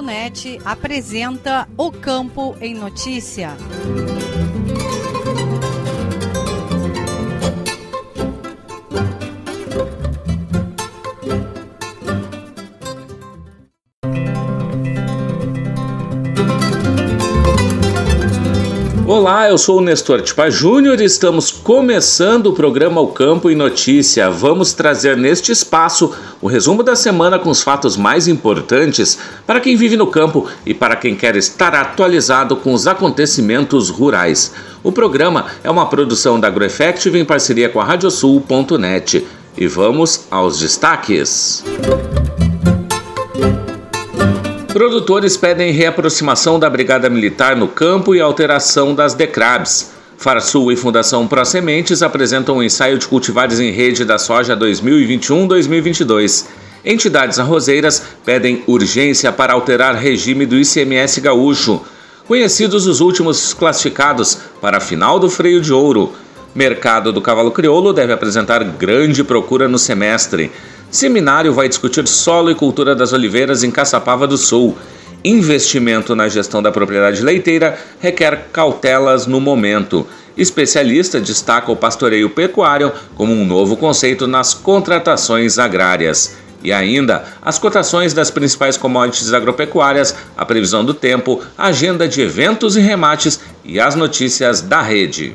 Radiosul.net apresenta O Campo em Notícia. Olá, eu sou o Nestor Tipa Júnior e estamos começando o programa O Campo em Notícia. Vamos trazer neste espaço o resumo da semana com os fatos mais importantes para quem vive no campo e para quem quer estar atualizado com os acontecimentos rurais. O programa é uma produção da AgroEffective em parceria com a Radiosul.net. E vamos aos destaques. Produtores pedem reaproximação da Brigada Militar no campo e alteração das DECRABs. Farsul e Fundação Pro Sementes apresentam um ensaio de cultivares em rede da soja 2021-2022. Entidades arrozeiras pedem urgência para alterar regime do ICMS gaúcho. Conhecidos os últimos classificados para a final do freio de ouro. Mercado do cavalo crioulo deve apresentar grande procura no semestre. Seminário vai discutir solo e cultura das oliveiras em Caçapava do Sul. Investimento na gestão da propriedade leiteira requer cautelas no momento. Especialista destaca o pastoreio pecuário como um novo conceito nas contratações agrárias. E ainda, as cotações das principais commodities agropecuárias, a previsão do tempo, a agenda de eventos e remates e as notícias da rede.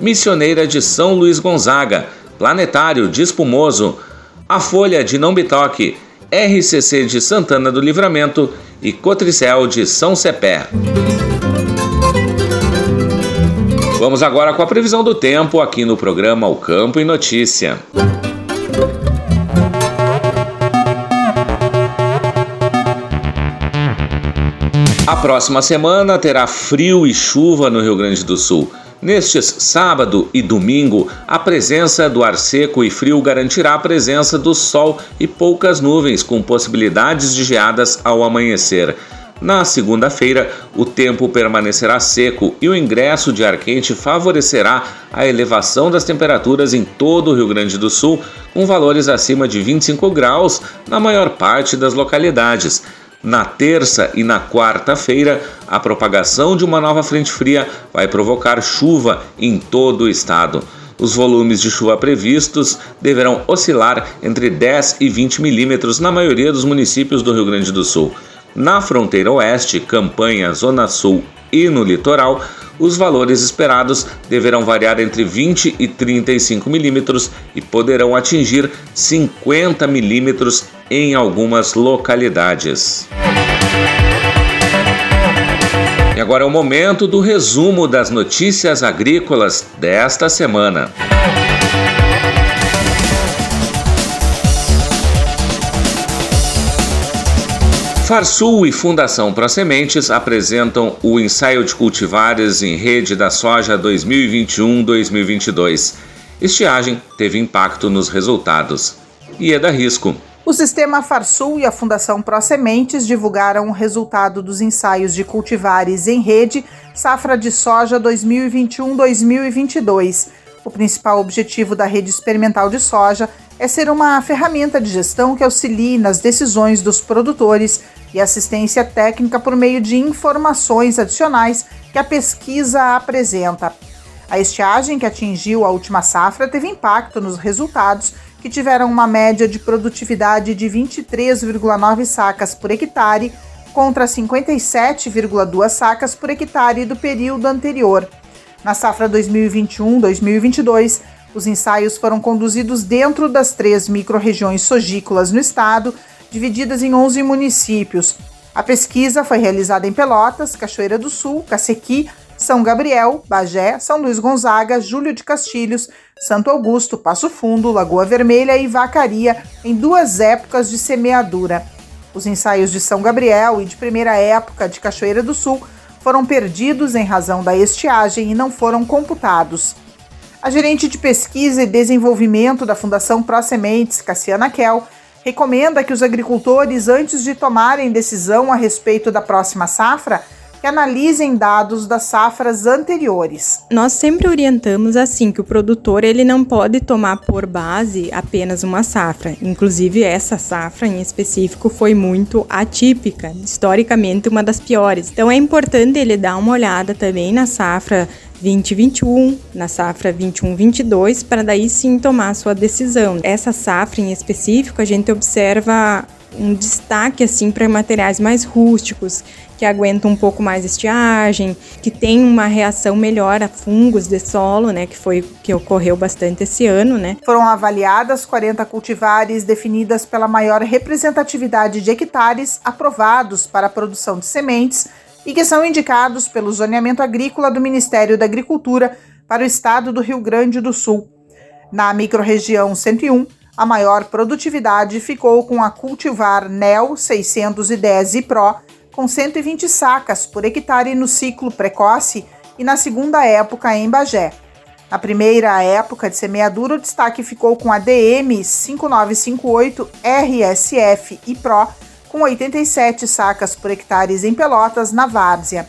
Missioneira de São Luís Gonzaga, Planetário de Espumoso, A Folha de Não Bitoque, RCC de Santana do Livramento e Cotricel de São Cepé. Vamos agora com a previsão do tempo aqui no programa O Campo e Notícia. A próxima semana terá frio e chuva no Rio Grande do Sul. Nestes sábado e domingo, a presença do ar seco e frio garantirá a presença do sol e poucas nuvens, com possibilidades de geadas ao amanhecer. Na segunda-feira, o tempo permanecerá seco e o ingresso de ar quente favorecerá a elevação das temperaturas em todo o Rio Grande do Sul, com valores acima de 25 graus na maior parte das localidades. Na terça e na quarta-feira, a propagação de uma nova frente fria vai provocar chuva em todo o estado. Os volumes de chuva previstos deverão oscilar entre 10 e 20 milímetros na maioria dos municípios do Rio Grande do Sul. Na fronteira oeste, Campanha, Zona Sul e no litoral, os valores esperados deverão variar entre 20 e 35 milímetros e poderão atingir 50 milímetros em algumas localidades. E agora é o momento do resumo das notícias agrícolas desta semana. Farsul e Fundação Prosementes apresentam o ensaio de cultivares em rede da soja 2021-2022. Estiagem teve impacto nos resultados. E é da risco. O sistema Farsul e a Fundação Prosementes divulgaram o resultado dos ensaios de cultivares em rede safra de soja 2021-2022. O principal objetivo da rede experimental de soja é ser uma ferramenta de gestão que auxilie nas decisões dos produtores e assistência técnica por meio de informações adicionais que a pesquisa apresenta. A estiagem que atingiu a última safra teve impacto nos resultados, que tiveram uma média de produtividade de 23,9 sacas por hectare contra 57,2 sacas por hectare do período anterior. Na safra 2021-2022, os ensaios foram conduzidos dentro das três microrregiões sogícolas no estado, divididas em 11 municípios. A pesquisa foi realizada em Pelotas, Cachoeira do Sul, Cacequi, São Gabriel, Bagé, São Luís Gonzaga, Júlio de Castilhos, Santo Augusto, Passo Fundo, Lagoa Vermelha e Vacaria, em duas épocas de semeadura. Os ensaios de São Gabriel e de primeira época de Cachoeira do Sul foram perdidos em razão da estiagem e não foram computados. A gerente de pesquisa e desenvolvimento da Fundação Pro Sementes, Cassiana Kell, recomenda que os agricultores, antes de tomarem decisão a respeito da próxima safra, que analisem dados das safras anteriores. Nós sempre orientamos assim que o produtor ele não pode tomar por base apenas uma safra. Inclusive essa safra em específico foi muito atípica, historicamente uma das piores. Então é importante ele dar uma olhada também na safra 2021, na safra 21-22, para daí sim tomar a sua decisão. Essa safra em específico, a gente observa um destaque assim para materiais mais rústicos, que aguentam um pouco mais estiagem, que tem uma reação melhor a fungos de solo, né, que foi que ocorreu bastante esse ano, né? Foram avaliadas 40 cultivares definidas pela maior representatividade de hectares aprovados para a produção de sementes e que são indicados pelo zoneamento agrícola do Ministério da Agricultura para o estado do Rio Grande do Sul. Na microrregião 101, a maior produtividade ficou com a cultivar NEL 610 e Pro, com 120 sacas por hectare no ciclo precoce e na segunda época em Bagé. Na primeira época de semeadura, o destaque ficou com a DM 5958 RSF e Pro, com 87 sacas por hectare em Pelotas, na Várzea.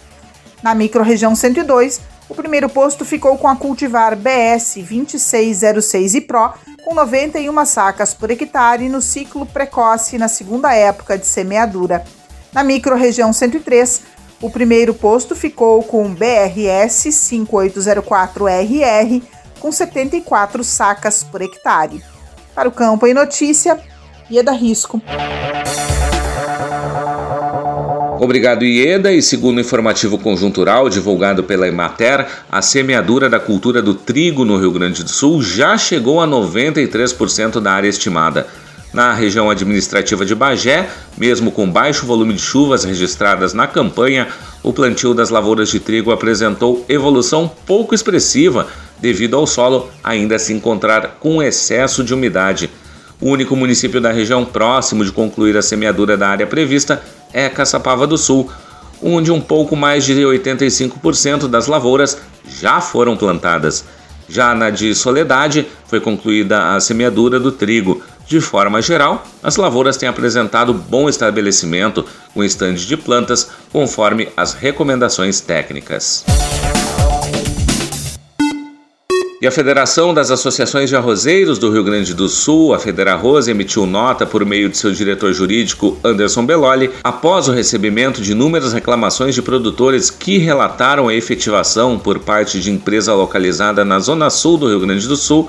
Na microrregião 102, o primeiro posto ficou com a cultivar BS 2606 e Pro, com 91 sacas por hectare no ciclo precoce na segunda época de semeadura. Na microrregião 103, o primeiro posto ficou com BRS 5804RR, com 74 sacas por hectare. Para o Campo em Notícia, Ieda Risco. Obrigado, Ieda. E segundo o informativo conjuntural divulgado pela Emater, a semeadura da cultura do trigo no Rio Grande do Sul já chegou a 93% da área estimada. Na região administrativa de Bagé, mesmo com baixo volume de chuvas registradas na campanha, o plantio das lavouras de trigo apresentou evolução pouco expressiva devido ao solo ainda se encontrar com excesso de umidade. O único município da região próximo de concluir a semeadura da área prevista é Caçapava do Sul, onde um pouco mais de 85% das lavouras já foram plantadas. Já na de Soledade, foi concluída a semeadura do trigo. De forma geral, as lavouras têm apresentado bom estabelecimento com estandes de plantas conforme as recomendações técnicas. E a Federação das Associações de Arrozeiros do Rio Grande do Sul, a Federarroz, emitiu nota por meio de seu diretor jurídico Anderson Belloli, após o recebimento de inúmeras reclamações de produtores que relataram a efetivação por parte de empresa localizada na zona sul do Rio Grande do Sul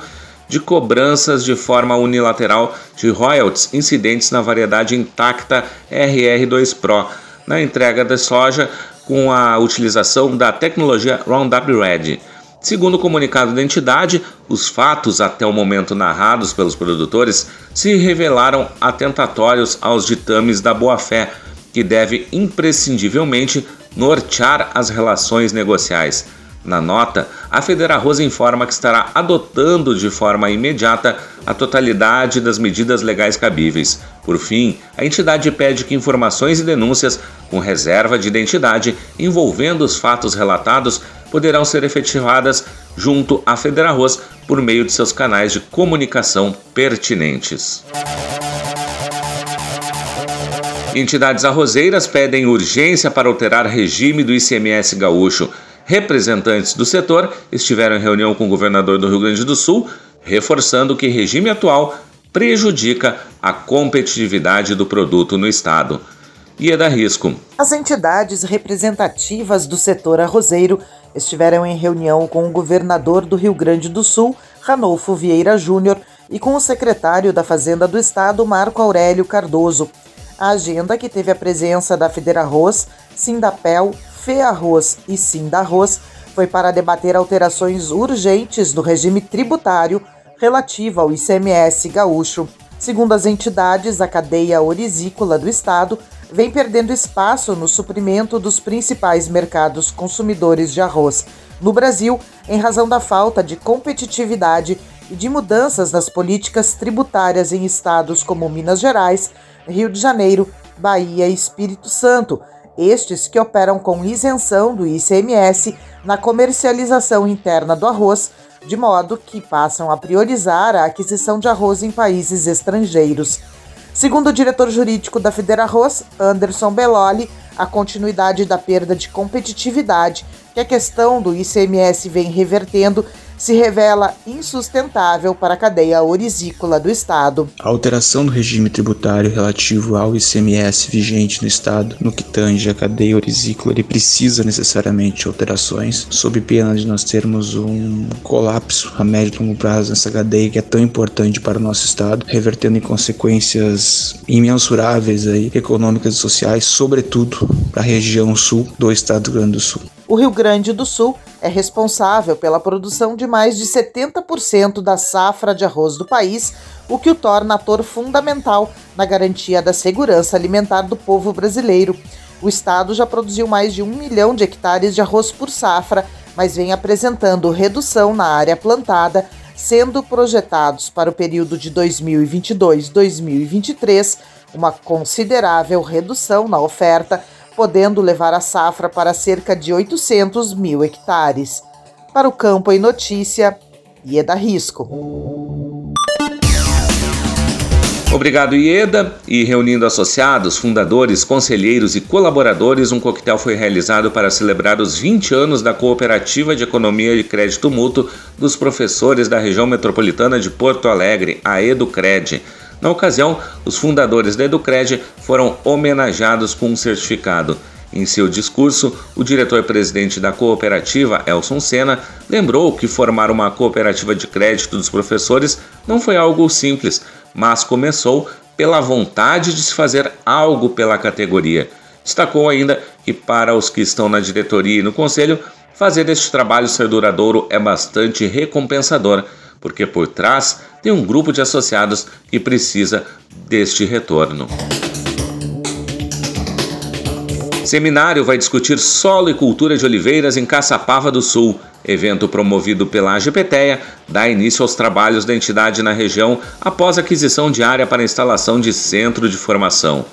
de cobranças de forma unilateral de royalties incidentes na variedade intacta RR2 Pro na entrega da soja com a utilização da tecnologia Roundup Ready. Segundo o comunicado da entidade, os fatos até o momento narrados pelos produtores se revelaram atentatórios aos ditames da boa-fé, que deve imprescindivelmente nortear as relações negociais. Na nota, a Federarroz informa que estará adotando de forma imediata a totalidade das medidas legais cabíveis. Por fim, a entidade pede que informações e denúncias com reserva de identidade envolvendo os fatos relatados poderão ser efetivadas junto à Federarroz por meio de seus canais de comunicação pertinentes. Entidades arrozeiras pedem urgência para alterar regime do ICMS gaúcho. Representantes do setor estiveram em reunião com o governador do Rio Grande do Sul, reforçando que o regime atual prejudica a competitividade do produto no estado. E é risco. As entidades representativas do setor arrozeiro estiveram em reunião com o governador do Rio Grande do Sul, Ranolfo Vieira Júnior, e com o secretário da Fazenda do Estado, Marco Aurélio Cardoso. A agenda, que teve a presença da Federarroz, Sindapel, FEARroz e Sindarroz foi para debater alterações urgentes no regime tributário relativo ao ICMS gaúcho. Segundo as entidades, a cadeia orizícola do estado vem perdendo espaço no suprimento dos principais mercados consumidores de arroz no Brasil em razão da falta de competitividade e de mudanças nas políticas tributárias em estados como Minas Gerais, Rio de Janeiro, Bahia e Espírito Santo, estes que operam com isenção do ICMS na comercialização interna do arroz, de modo que passam a priorizar a aquisição de arroz em países estrangeiros. Segundo o diretor jurídico da Federarroz, Anderson Belloli, a continuidade da perda de competitividade que a questão do ICMS vem revertendo se revela insustentável para a cadeia orizícola do Estado. A alteração do regime tributário relativo ao ICMS vigente no Estado, no que tange a cadeia orizícola, ele precisa necessariamente de alterações, sob pena de nós termos um colapso a médio e longo prazo nessa cadeia que é tão importante para o nosso Estado, revertendo em consequências imensuráveis aí, econômicas e sociais, sobretudo para a região sul do Estado do Rio Grande do Sul. O Rio Grande do Sul é responsável pela produção de mais de 70% da safra de arroz do país, o que o torna ator fundamental na garantia da segurança alimentar do povo brasileiro. O estado já produziu mais de um milhão de hectares de arroz por safra, mas vem apresentando redução na área plantada, sendo projetados para o período de 2022-2023 uma considerável redução na oferta podendo levar a safra para cerca de 800 mil hectares. Para o Campo em Notícia, Ieda Risco. Obrigado, Ieda. E reunindo associados, fundadores, conselheiros e colaboradores, um coquetel foi realizado para celebrar os 20 anos da Cooperativa de Economia de Crédito Mútuo dos professores da região metropolitana de Porto Alegre, a Educred. Na ocasião, os fundadores da Educred foram homenageados com um certificado. Em seu discurso, o diretor-presidente da cooperativa, Elson Senna, lembrou que formar uma cooperativa de crédito dos professores não foi algo simples, mas começou pela vontade de se fazer algo pela categoria. Destacou ainda que, para os que estão na diretoria e no conselho, fazer este trabalho ser duradouro é bastante recompensador porque por trás tem um grupo de associados que precisa deste retorno. Seminário vai discutir solo e cultura de oliveiras em Caçapava do Sul. Evento promovido pela AGPTEA dá início aos trabalhos da entidade na região após aquisição de área para instalação de centro de formação.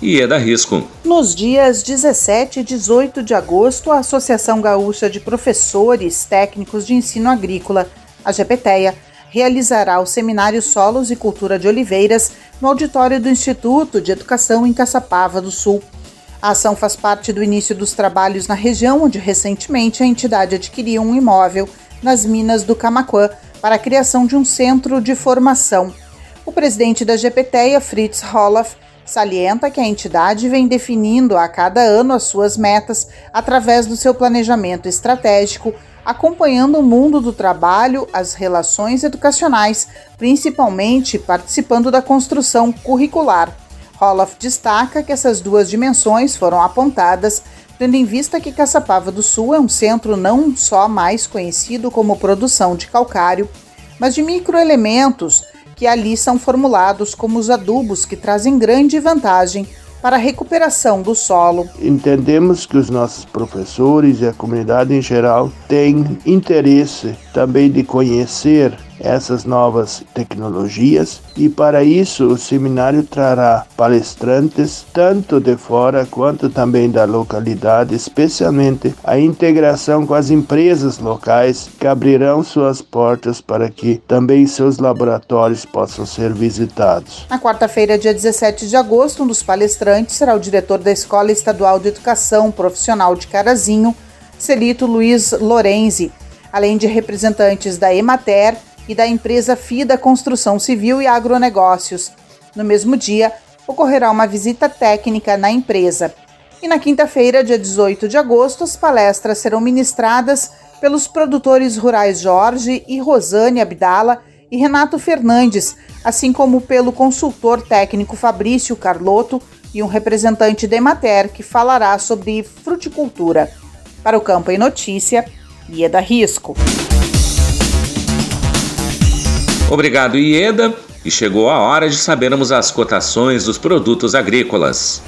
E é risco. Nos dias 17 e 18 de agosto, a Associação Gaúcha de Professores Técnicos de Ensino Agrícola a GPTEA realizará o seminário Solos e Cultura de Oliveiras no auditório do Instituto de Educação em Caçapava do Sul. A ação faz parte do início dos trabalhos na região, onde recentemente a entidade adquiriu um imóvel nas minas do Camaquã para a criação de um centro de formação. O presidente da GPTEA, Fritz Roloff, salienta que a entidade vem definindo a cada ano as suas metas através do seu planejamento estratégico acompanhando o mundo do trabalho, as relações educacionais, principalmente participando da construção curricular. Roloff destaca que essas duas dimensões foram apontadas tendo em vista que Caçapava do Sul é um centro não só mais conhecido como produção de calcário, mas de microelementos que ali são formulados como os adubos que trazem grande vantagem para a recuperação do solo. Entendemos que os nossos professores e a comunidade em geral têm interesse também de conhecer essas novas tecnologias e para isso o seminário trará palestrantes tanto de fora quanto também da localidade, especialmente a integração com as empresas locais que abrirão suas portas para que também seus laboratórios possam ser visitados. Na quarta-feira, dia 17 de agosto, um dos palestrantes será o diretor da Escola Estadual de Educação Profissional de Carazinho, Celito Luiz Lorenzi, além de representantes da Emater, e da empresa FIDA Construção Civil e Agronegócios. No mesmo dia, ocorrerá uma visita técnica na empresa. E na quinta-feira, dia 18 de agosto, as palestras serão ministradas pelos produtores rurais Jorge e Rosane Abdala e Renato Fernandes, assim como pelo consultor técnico Fabrício Carlotto e um representante da Emater que falará sobre fruticultura. Para o Campo em Notícia, Ieda Risco. Obrigado, Ieda. E chegou a hora de sabermos as cotações dos produtos agrícolas.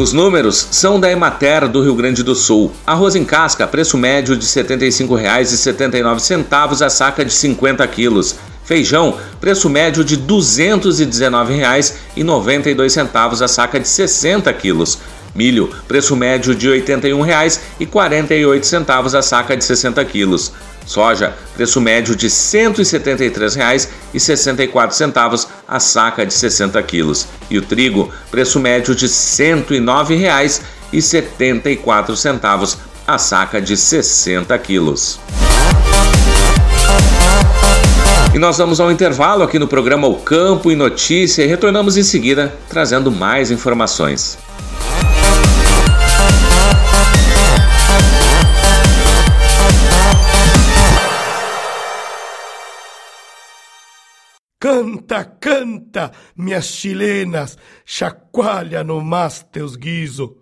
Os números são da Emater do Rio Grande do Sul. Arroz em casca, preço médio de R$ 75,79 a saca de 50 quilos. Feijão, preço médio de R$ 219,92 a saca de 60 quilos. Milho, preço médio de R$ 81,48 a saca de 60 quilos. Soja, preço médio de R$ 173,64 a saca de 60 quilos. E o trigo, preço médio de R$ 109,74 a saca de 60 quilos. E nós vamos ao intervalo aqui no programa O Campo e Notícia e retornamos em seguida trazendo mais informações. Canta, canta, minhas chilenas, chacoalha no mas teus guiso.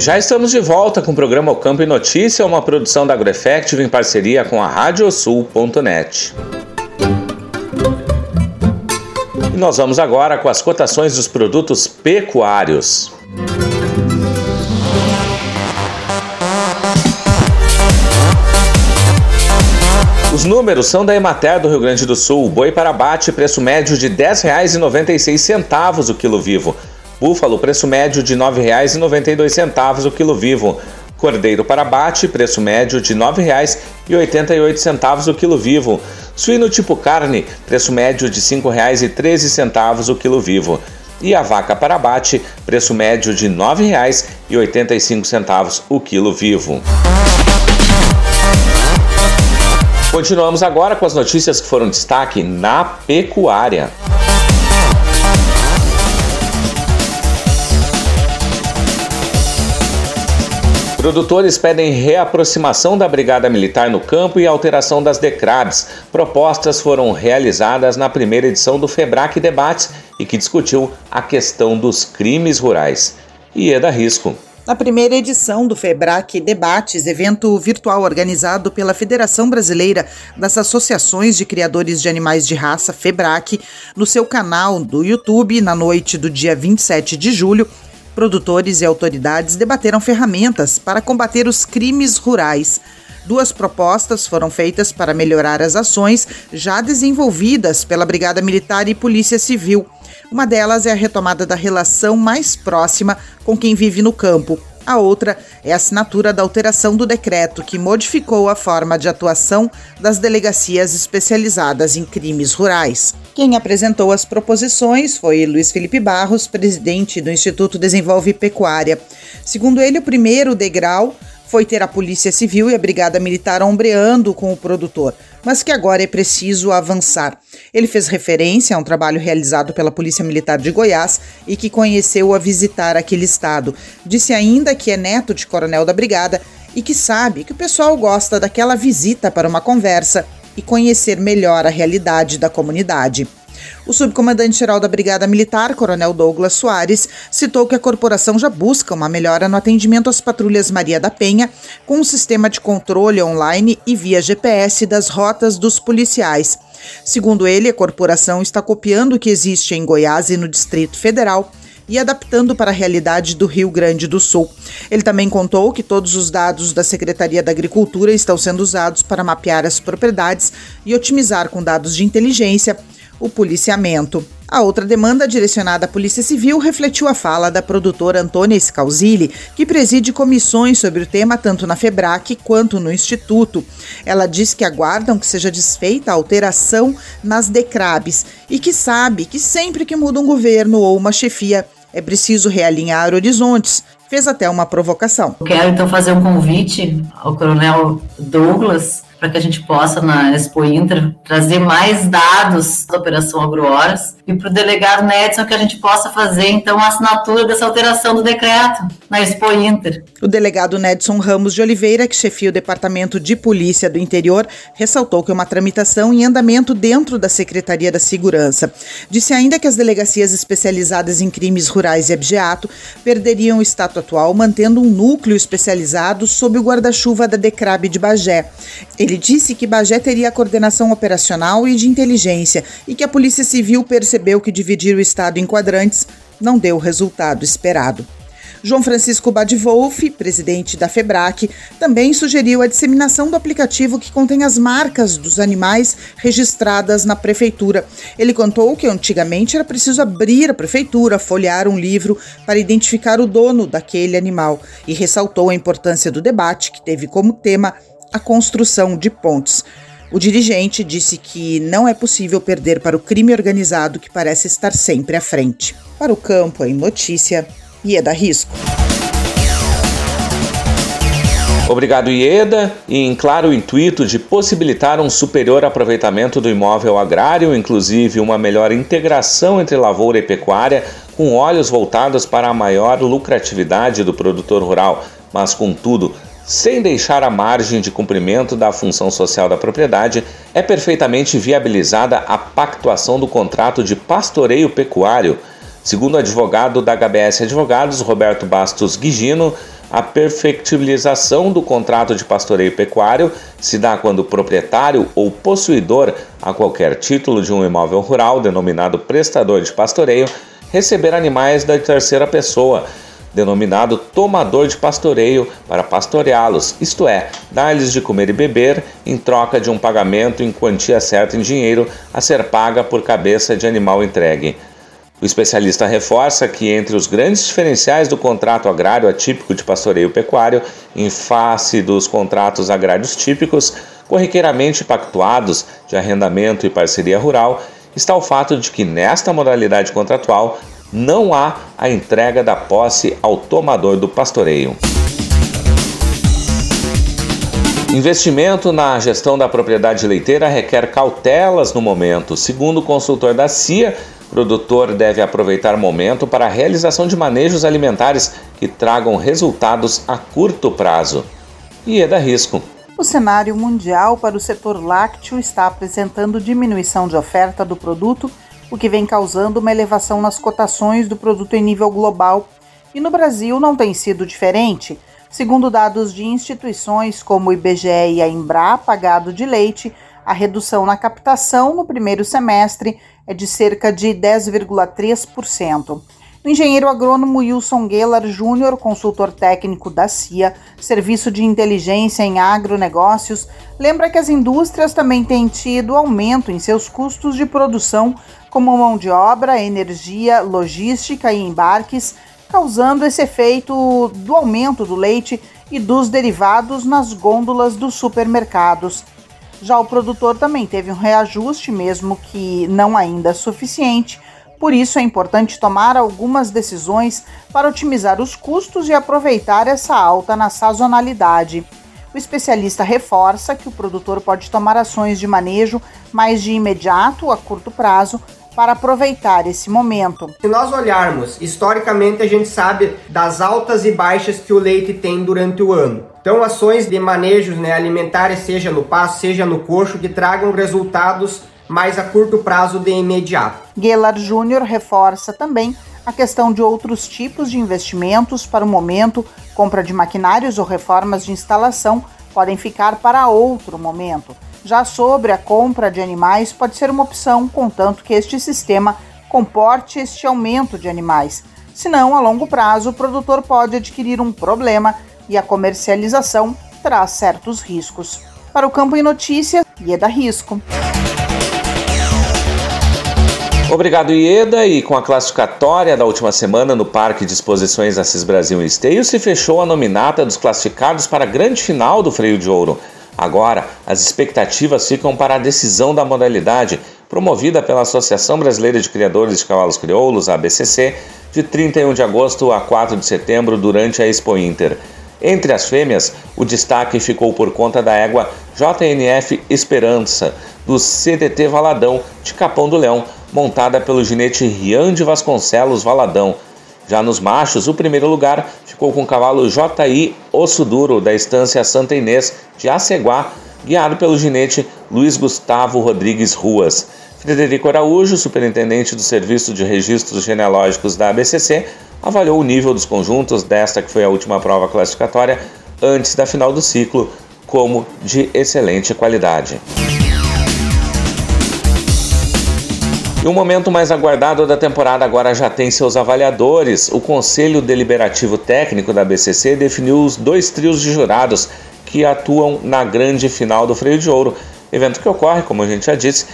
Já estamos de volta com o programa O Campo e Notícia, uma produção da AgroEffective em parceria com a Radiosul.net. E nós vamos agora com as cotações dos produtos pecuários. Os números são da Emater do Rio Grande do Sul. Boi para abate, preço médio de R$ 10,96 o quilo vivo. Búfalo, preço médio de R$ 9,92 o quilo vivo. Cordeiro para abate, preço médio de R$ 9,88 o quilo vivo. Suíno tipo carne, preço médio de R$ 5,13 o quilo vivo. E a vaca para abate, preço médio de R$ 9,85 o quilo vivo. Continuamos agora com as notícias que foram destaque na pecuária. Produtores pedem reaproximação da Brigada Militar no campo e alteração das DECRABs. Propostas foram realizadas na primeira edição do FEBRAC Debates e que discutiu a questão dos crimes rurais. Ieda Risco. Na primeira edição do FEBRAC Debates, evento virtual organizado pela Federação Brasileira das Associações de Criadores de Animais de Raça, FEBRAC, no seu canal do YouTube, na noite do dia 27 de julho, Produtores e autoridades debateram ferramentas para combater os crimes rurais. Duas propostas foram feitas para melhorar as ações já desenvolvidas pela Brigada Militar e Polícia Civil. Uma delas é a retomada da relação mais próxima com quem vive no campo, a outra é a assinatura da alteração do decreto que modificou a forma de atuação das delegacias especializadas em crimes rurais. Quem apresentou as proposições foi Luiz Felipe Barros, presidente do Instituto Desenvolve Pecuária. Segundo ele, o primeiro degrau foi ter a Polícia Civil e a Brigada Militar ombreando com o produtor, mas que agora é preciso avançar. Ele fez referência a um trabalho realizado pela Polícia Militar de Goiás e que conheceu a visitar aquele estado. Disse ainda que é neto de coronel da Brigada e que sabe que o pessoal gosta daquela visita para uma conversa e conhecer melhor a realidade da comunidade. O subcomandante-geral da Brigada Militar, Coronel Douglas Soares, citou que a corporação já busca uma melhora no atendimento às patrulhas Maria da Penha, com um sistema de controle online e via GPS das rotas dos policiais. Segundo ele, a corporação está copiando o que existe em Goiás e no Distrito Federal e adaptando para a realidade do Rio Grande do Sul. Ele também contou que todos os dados da Secretaria da Agricultura estão sendo usados para mapear as propriedades e otimizar com dados de inteligência o policiamento. A outra demanda direcionada à Polícia Civil refletiu a fala da produtora Antônia Scalzilli, que preside comissões sobre o tema tanto na FEBRAC quanto no Instituto. Ela diz que aguardam que seja desfeita a alteração nas DECRABs e que sabe que sempre que muda um governo ou uma chefia é preciso realinhar horizontes. Fez até uma provocação. Quero então fazer um convite ao Coronel Douglas para que a gente possa, na Expo Inter, trazer mais dados da Operação Agrohoras e para o delegado Nedson que a gente possa fazer, então, a assinatura dessa alteração do decreto na Expo Inter. O delegado Nedson Ramos de Oliveira, que chefia o Departamento de Polícia do Interior, ressaltou que é uma tramitação em andamento dentro da Secretaria da Segurança. Disse ainda que as delegacias especializadas em crimes rurais e abjeato perderiam o status atual, mantendo um núcleo especializado sob o guarda-chuva da DECRAB de Bagé. Ele disse que Bagé teria a coordenação operacional e de inteligência e que a Polícia Civil percebeu que dividir o Estado em quadrantes não deu o resultado esperado. João Francisco Badwolf, presidente da FEBRAC, também sugeriu a disseminação do aplicativo que contém as marcas dos animais registradas na prefeitura. Ele contou que antigamente era preciso abrir a prefeitura, folhear um livro para identificar o dono daquele animal e ressaltou a importância do debate, que teve como tema a construção de pontes. O dirigente disse que não é possível perder para o crime organizado que parece estar sempre à frente. Para o campo, em notícia, Ieda Risco. Obrigado, Ieda. E em claro intuito de possibilitar um superior aproveitamento do imóvel agrário, inclusive uma melhor integração entre lavoura e pecuária, com olhos voltados para a maior lucratividade do produtor rural, mas, contudo, sem deixar a margem de cumprimento da função social da propriedade, é perfeitamente viabilizada a pactuação do contrato de pastoreio pecuário. Segundo o advogado da HBS Advogados, Roberto Bastos Guigino, a perfectibilização do contrato de pastoreio pecuário se dá quando o proprietário ou possuidor a qualquer título de um imóvel rural, denominado prestador de pastoreio, receber animais da terceira pessoa denominado tomador de pastoreio, para pastoreá-los, isto é, dar-lhes de comer e beber em troca de um pagamento em quantia certa em dinheiro a ser paga por cabeça de animal entregue. O especialista reforça que entre os grandes diferenciais do contrato agrário atípico de pastoreio pecuário, em face dos contratos agrários típicos, corriqueiramente pactuados de arrendamento e parceria rural, está o fato de que nesta modalidade contratual não há a entrega da posse ao tomador do pastoreio. Investimento na gestão da propriedade leiteira requer cautelas no momento. Segundo o consultor da CIA, o produtor deve aproveitar o momento para a realização de manejos alimentares que tragam resultados a curto prazo. E é da risco. O cenário mundial para o setor lácteo está apresentando diminuição de oferta do produto o que vem causando uma elevação nas cotações do produto em nível global. E no Brasil não tem sido diferente. Segundo dados de instituições como o IBGE e a Embrapa Gado de Leite, a redução na captação no primeiro semestre é de cerca de 10,3%. O engenheiro agrônomo Wilson Geller Júnior, consultor técnico da CIA, Serviço de Inteligência em Agronegócios, lembra que as indústrias também têm tido aumento em seus custos de produção, como mão de obra, energia, logística e embarques, causando esse efeito do aumento do leite e dos derivados nas gôndolas dos supermercados. Já o produtor também teve um reajuste, mesmo que não ainda suficiente por isso é importante tomar algumas decisões para otimizar os custos e aproveitar essa alta na sazonalidade. O especialista reforça que o produtor pode tomar ações de manejo mais de imediato a curto prazo para aproveitar esse momento. Se nós olharmos, historicamente a gente sabe das altas e baixas que o leite tem durante o ano. Então, ações de manejos né, alimentares, seja no pasto, seja no coxo, que tragam resultados mais a curto prazo de imediato. Gellar Júnior reforça também a questão de outros tipos de investimentos para o momento, compra de maquinários ou reformas de instalação podem ficar para outro momento. Já sobre a compra de animais, pode ser uma opção, contanto que este sistema comporte este aumento de animais. Senão, a longo prazo, o produtor pode adquirir um problema e a comercialização traz certos riscos. Para o Campo em Notícias, Ieda Risco. Obrigado, Ieda. E com a classificatória da última semana no Parque de Exposições Assis Brasil em Esteio, se fechou a nominata dos classificados para a grande final do Freio de Ouro. Agora, as expectativas ficam para a decisão da modalidade, promovida pela Associação Brasileira de Criadores de Cavalos Crioulos, ABCC, de 31 de agosto a 4 de setembro, durante a Expo Inter. Entre as fêmeas, o destaque ficou por conta da égua JNF Esperança, do CDT Valadão, de Capão do Leão, montada pelo ginete Rian de Vasconcelos Valadão. Já nos machos, o primeiro lugar ficou com o cavalo JI Osso Duro, da estância Santa Inês de Aceguá, guiado pelo ginete Luiz Gustavo Rodrigues Ruas. Frederico Araújo, superintendente do Serviço de Registros Genealógicos da ABCC, avaliou o nível dos conjuntos desta que foi a última prova classificatória antes da final do ciclo como de excelente qualidade. E o momento mais aguardado da temporada agora já tem seus avaliadores. O Conselho Deliberativo Técnico da BCC definiu os dois trios de jurados que atuam na grande final do Freio de Ouro, evento que ocorre, como a gente já disse,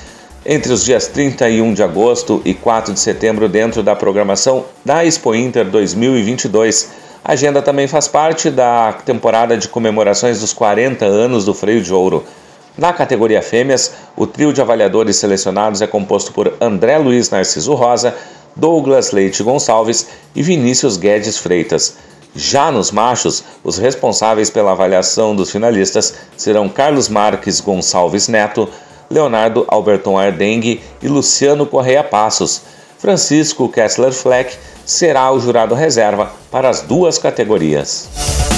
entre os dias 31 de agosto e 4 de setembro dentro da programação da Expo Inter 2022. A agenda também faz parte da temporada de comemorações dos 40 anos do Freio de Ouro. Na categoria fêmeas, o trio de avaliadores selecionados é composto por André Luiz Narciso Rosa, Douglas Leite Gonçalves e Vinícius Guedes Freitas. Já nos machos, os responsáveis pela avaliação dos finalistas serão Carlos Marques Gonçalves Neto, Leonardo Alberton Ardengue e Luciano Correia Passos. Francisco Kessler Fleck será o jurado reserva para as duas categorias.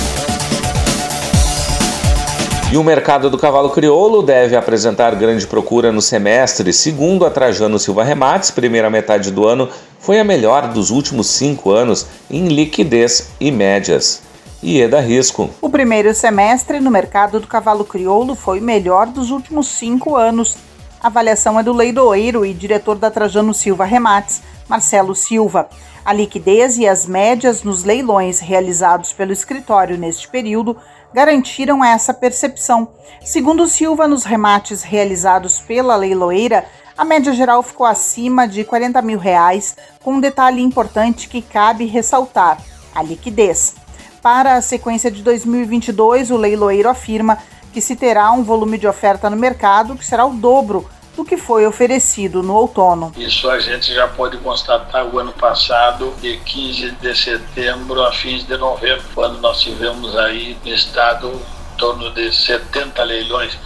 E o mercado do cavalo crioulo deve apresentar grande procura no semestre. Segundo a Trajano Silva Remates, primeira metade do ano foi a melhor dos últimos cinco anos em liquidez e médias. Ieda Risco. O primeiro semestre no mercado do cavalo crioulo foi o melhor dos últimos cinco anos. A avaliação é do leiloeiro e diretor da Trajano Silva Remates, Marcelo Silva. A liquidez e as médias nos leilões realizados pelo escritório neste período garantiram essa percepção. Segundo Silva, nos remates realizados pela leiloeira, a média geral ficou acima de 40 mil reais, com um detalhe importante que cabe ressaltar: a liquidez. Para a sequência de 2022, o leiloeiro afirma que se terá um volume de oferta no mercado que será o dobro do que foi oferecido no outono. Isso a gente já pode constatar o ano passado, de 15 de setembro a fins de novembro, quando nós tivemos aí no estado em torno de 70 leilões,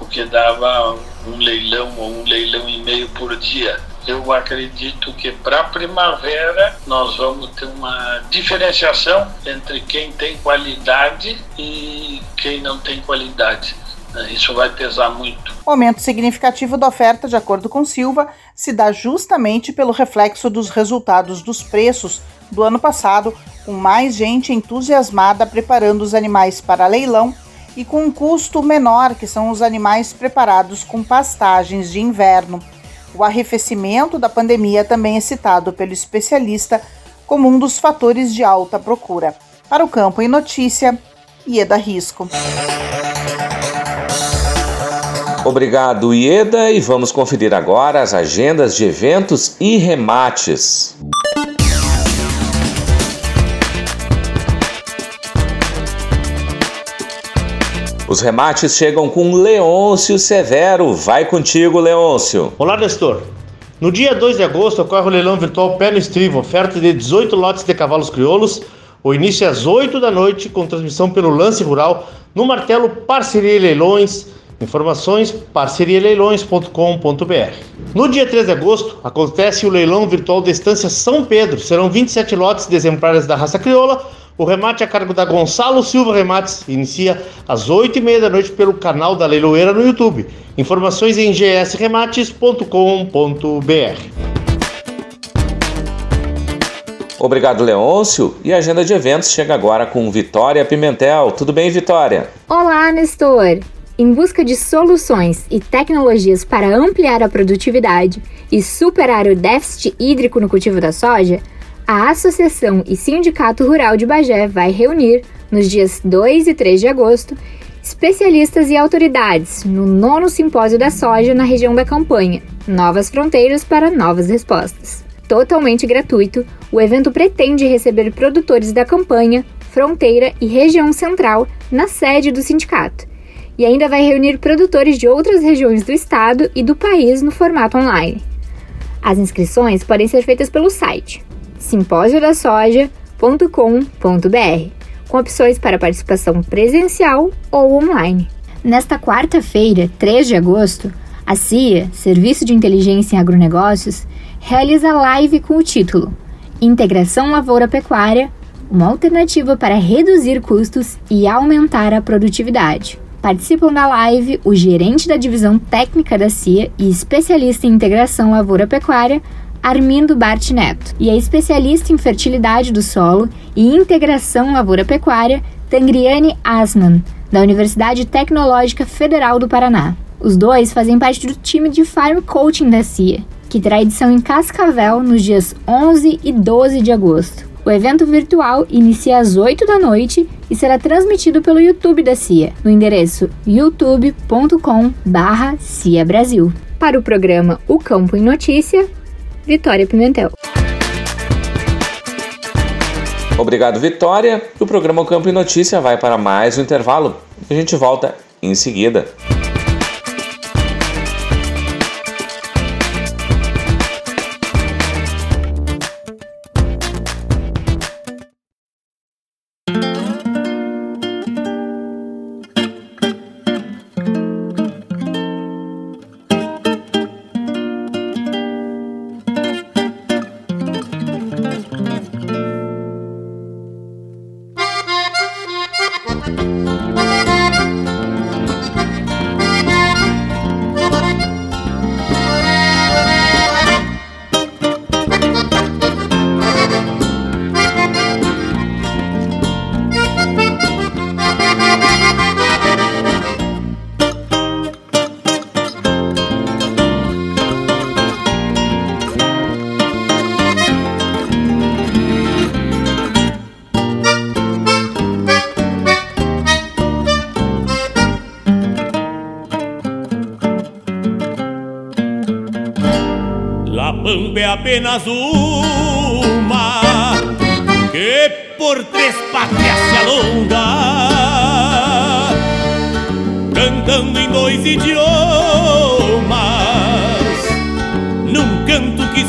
o que dava um leilão ou um leilão e meio por dia. Eu acredito que para a primavera nós vamos ter uma diferenciação entre quem tem qualidade e quem não tem qualidade? Isso vai pesar muito. O aumento significativo da oferta, de acordo com Silva, se dá justamente pelo reflexo dos resultados dos preços do ano passado, com mais gente entusiasmada preparando os animais para leilão e com um custo menor, que são os animais preparados com pastagens de inverno. O arrefecimento da pandemia também é citado pelo especialista como um dos fatores de alta procura. Para o Campo em Notícia, Ieda Risco. Obrigado, Ieda, e vamos conferir agora as agendas de eventos e remates. Os remates chegam com Leôncio Severo. Vai contigo, Leôncio. Olá, Nestor. No dia 2 de agosto ocorre o leilão virtual Pé no oferta de 18 lotes de cavalos crioulos. O início é às 8 da noite, com transmissão pelo Lance Rural, no martelo Parceria Leilões. Informações parcerialeilões.com.br. No dia 3 de agosto acontece o leilão virtual da Estância São Pedro. Serão 27 lotes de exemplares da raça crioula o remate a cargo da Gonçalo Silva Remates inicia às 8h30 da noite pelo canal da Leiloeira no YouTube. Informações em gsremates.com.br. Obrigado, Leôncio. E a agenda de eventos chega agora com Vitória Pimentel. Tudo bem, Vitória? Olá, Nestor. Em busca de soluções e tecnologias para ampliar a produtividade e superar o déficit hídrico no cultivo da soja, a Associação e Sindicato Rural de Bagé vai reunir, nos dias 2 e 3 de agosto, especialistas e autoridades no nono simpósio da soja na região da campanha, Novas Fronteiras para Novas Respostas. Totalmente gratuito, o evento pretende receber produtores da campanha, fronteira e região central na sede do sindicato, e ainda vai reunir produtores de outras regiões do estado e do país no formato online. As inscrições podem ser feitas pelo site simpósiodasoja.com.br, com opções para participação presencial ou online. Nesta quarta-feira, 3 de agosto, a CIA, Serviço de Inteligência em Agronegócios, realiza live com o título Integração Lavoura-Pecuária uma alternativa para reduzir custos e aumentar a produtividade. Participam da live o gerente da divisão técnica da CIA e especialista em integração lavoura-pecuária, Armindo Bart Neto, e a especialista em fertilidade do solo e integração lavoura-pecuária, Tangriane Asman, da Universidade Tecnológica Federal do Paraná. Os dois fazem parte do time de Farm Coaching da CIA, que terá edição em Cascavel nos dias 11 e 12 de agosto. O evento virtual inicia às 8 da noite e será transmitido pelo YouTube da CIA, no endereço youtube.com/cia Brasil. Para o programa O Campo em Notícia, Vitória Pimentel. Obrigado, Vitória. O programa Campo e Notícia vai para mais um intervalo. A gente volta em seguida.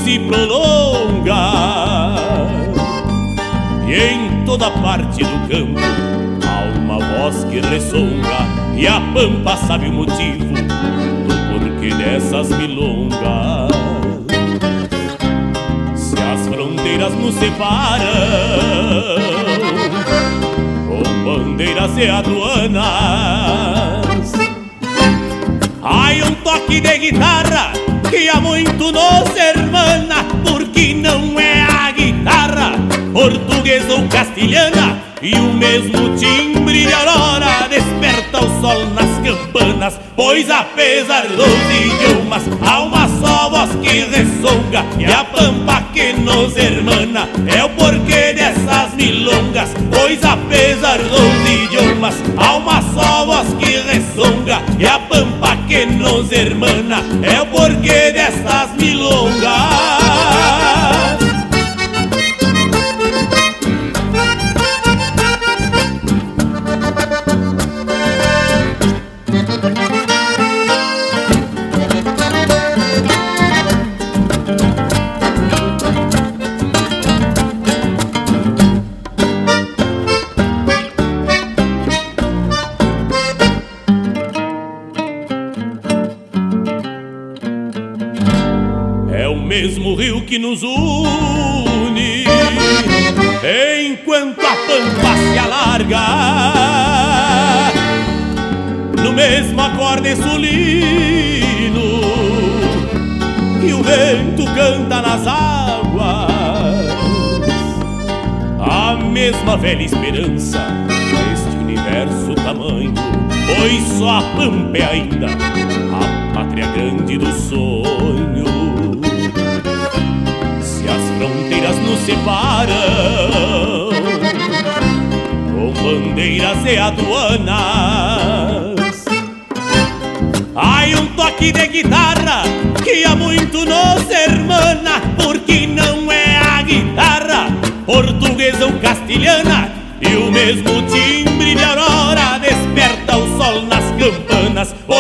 Se prolonga, e em toda parte do campo há uma voz que ressonga, e a pampa sabe o motivo do porquê dessas milongas. Fronteiras nos separam Com bandeiras e aduanas Ai, um toque de guitarra que há muito nos hermana Porque não é a guitarra portuguesa ou castilhana E o mesmo timbre de aurora desperta o sol nas campanas pois apesar dos idiomas, há uma só voz que ressonga, e a pampa que nos hermana é o porquê dessas milongas, pois apesar dos idiomas, há uma só voz que ressonga, e a pampa que nos hermana é o porquê dessas milongas. Que nos une, enquanto a pampa se alarga, no mesmo acorde sulino que o vento canta nas águas, a mesma velha esperança deste universo tamanho, pois só a pampa é ainda a pátria grande do sonho separam com bandeiras e aduanas. Ai, um toque de guitarra que há muito nos hermana, porque não é a guitarra portuguesa ou castelhana e o mesmo timbre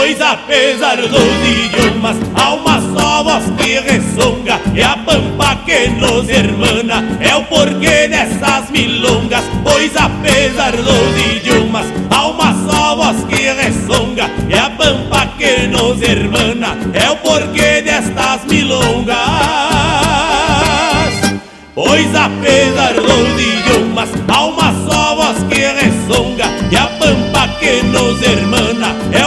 Pois apesar dos idiomas Há uma só voz que ressonga É a pampa que nos hermana É o porquê dessas milongas. Pois apesar dos idiomas Há uma só voz que ressonga É a pampa que nos hermana É o porquê destas milongas. Pois apesar dos idiomas Há uma só voz que ressonga E a pampa que nos hermana É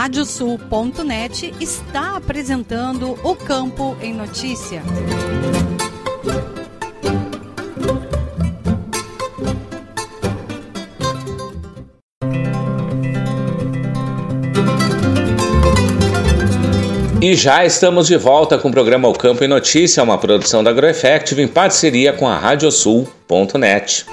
Radiosul.net está apresentando o Campo em Notícia. E já estamos de volta com o programa O Campo em Notícia, uma produção da AgroEffective em parceria com a Radiosul.net.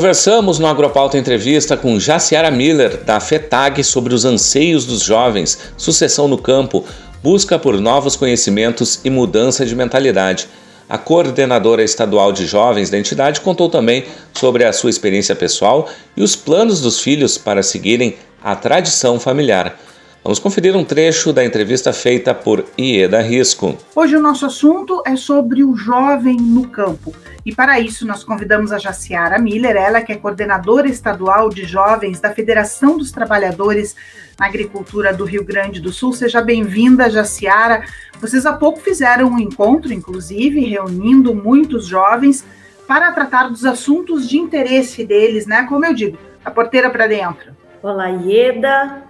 Conversamos no Agropauta Entrevista com Jaciara Miller, da FETAG, sobre os anseios dos jovens, sucessão no campo, busca por novos conhecimentos e mudança de mentalidade. A coordenadora estadual de jovens da entidade contou também sobre a sua experiência pessoal e os planos dos filhos para seguirem a tradição familiar. Vamos conferir um trecho da entrevista feita por Ieda Risco. Hoje o nosso assunto é sobre o jovem no campo. E para isso nós convidamos a Jaciara Miller, ela que é coordenadora estadual de jovens da Federação dos Trabalhadores na Agricultura do Rio Grande do Sul. Seja bem-vinda, Jaciara. Vocês há pouco fizeram um encontro, inclusive, reunindo muitos jovens para tratar dos assuntos de interesse deles, né? Como eu digo, a porteira para dentro. Olá, Ieda.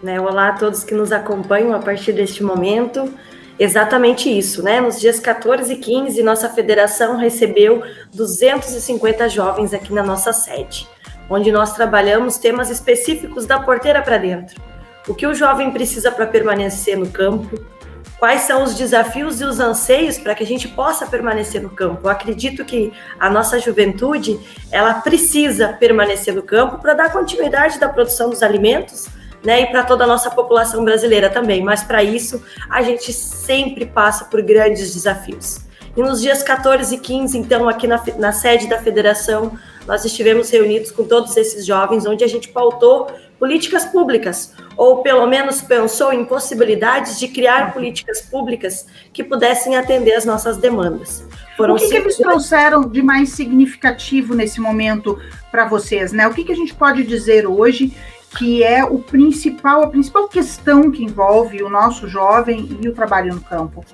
Né, olá a todos que nos acompanham a partir deste momento. Exatamente isso, né? Nos dias 14 e 15, nossa federação recebeu 250 jovens aqui na nossa sede, onde nós trabalhamos temas específicos da porteira para dentro. O que o jovem precisa para permanecer no campo, quais são os desafios e os anseios para que a gente possa permanecer no campo. Eu acredito que a nossa juventude, ela precisa permanecer no campo para dar continuidade da produção dos alimentos, né, e para toda a nossa população brasileira também. Mas para isso, a gente sempre passa por grandes desafios. E nos dias 14 e 15, então, aqui na, na sede da federação, nós estivemos reunidos com todos esses jovens, onde a gente pautou políticas públicas, ou pelo menos pensou em possibilidades de criar políticas públicas que pudessem atender as nossas demandas. Foram o que, que eles trouxeram de mais significativo nesse momento para vocês, né? O que, que a gente pode dizer hoje que é o principal, a principal questão que envolve o nosso jovem e o trabalho no campo?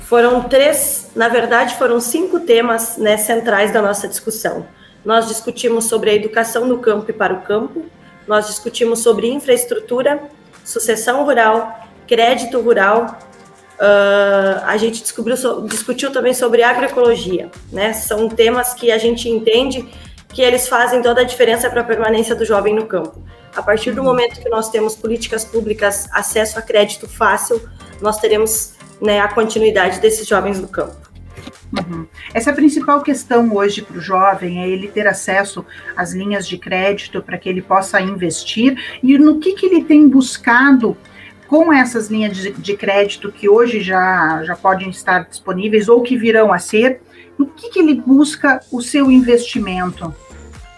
Foram três, na verdade, foram cinco temas né, centrais da nossa discussão. Nós discutimos sobre a educação no campo e para o campo, nós discutimos sobre infraestrutura, sucessão rural, crédito rural. Uh, a gente discutiu também sobre agroecologia, né? São temas que a gente entende que eles fazem toda a diferença para a permanência do jovem no campo. A partir do momento que nós temos políticas públicas, acesso a crédito fácil, nós teremos né, a continuidade desses jovens no campo. Uhum. Essa é a principal questão hoje para o jovem, é ele ter acesso às linhas de crédito para que ele possa investir e no que, que ele tem buscado com essas linhas de, de, crédito que hoje já, já podem estar disponíveis ou que virão a ser, no que, que ele busca o seu investimento?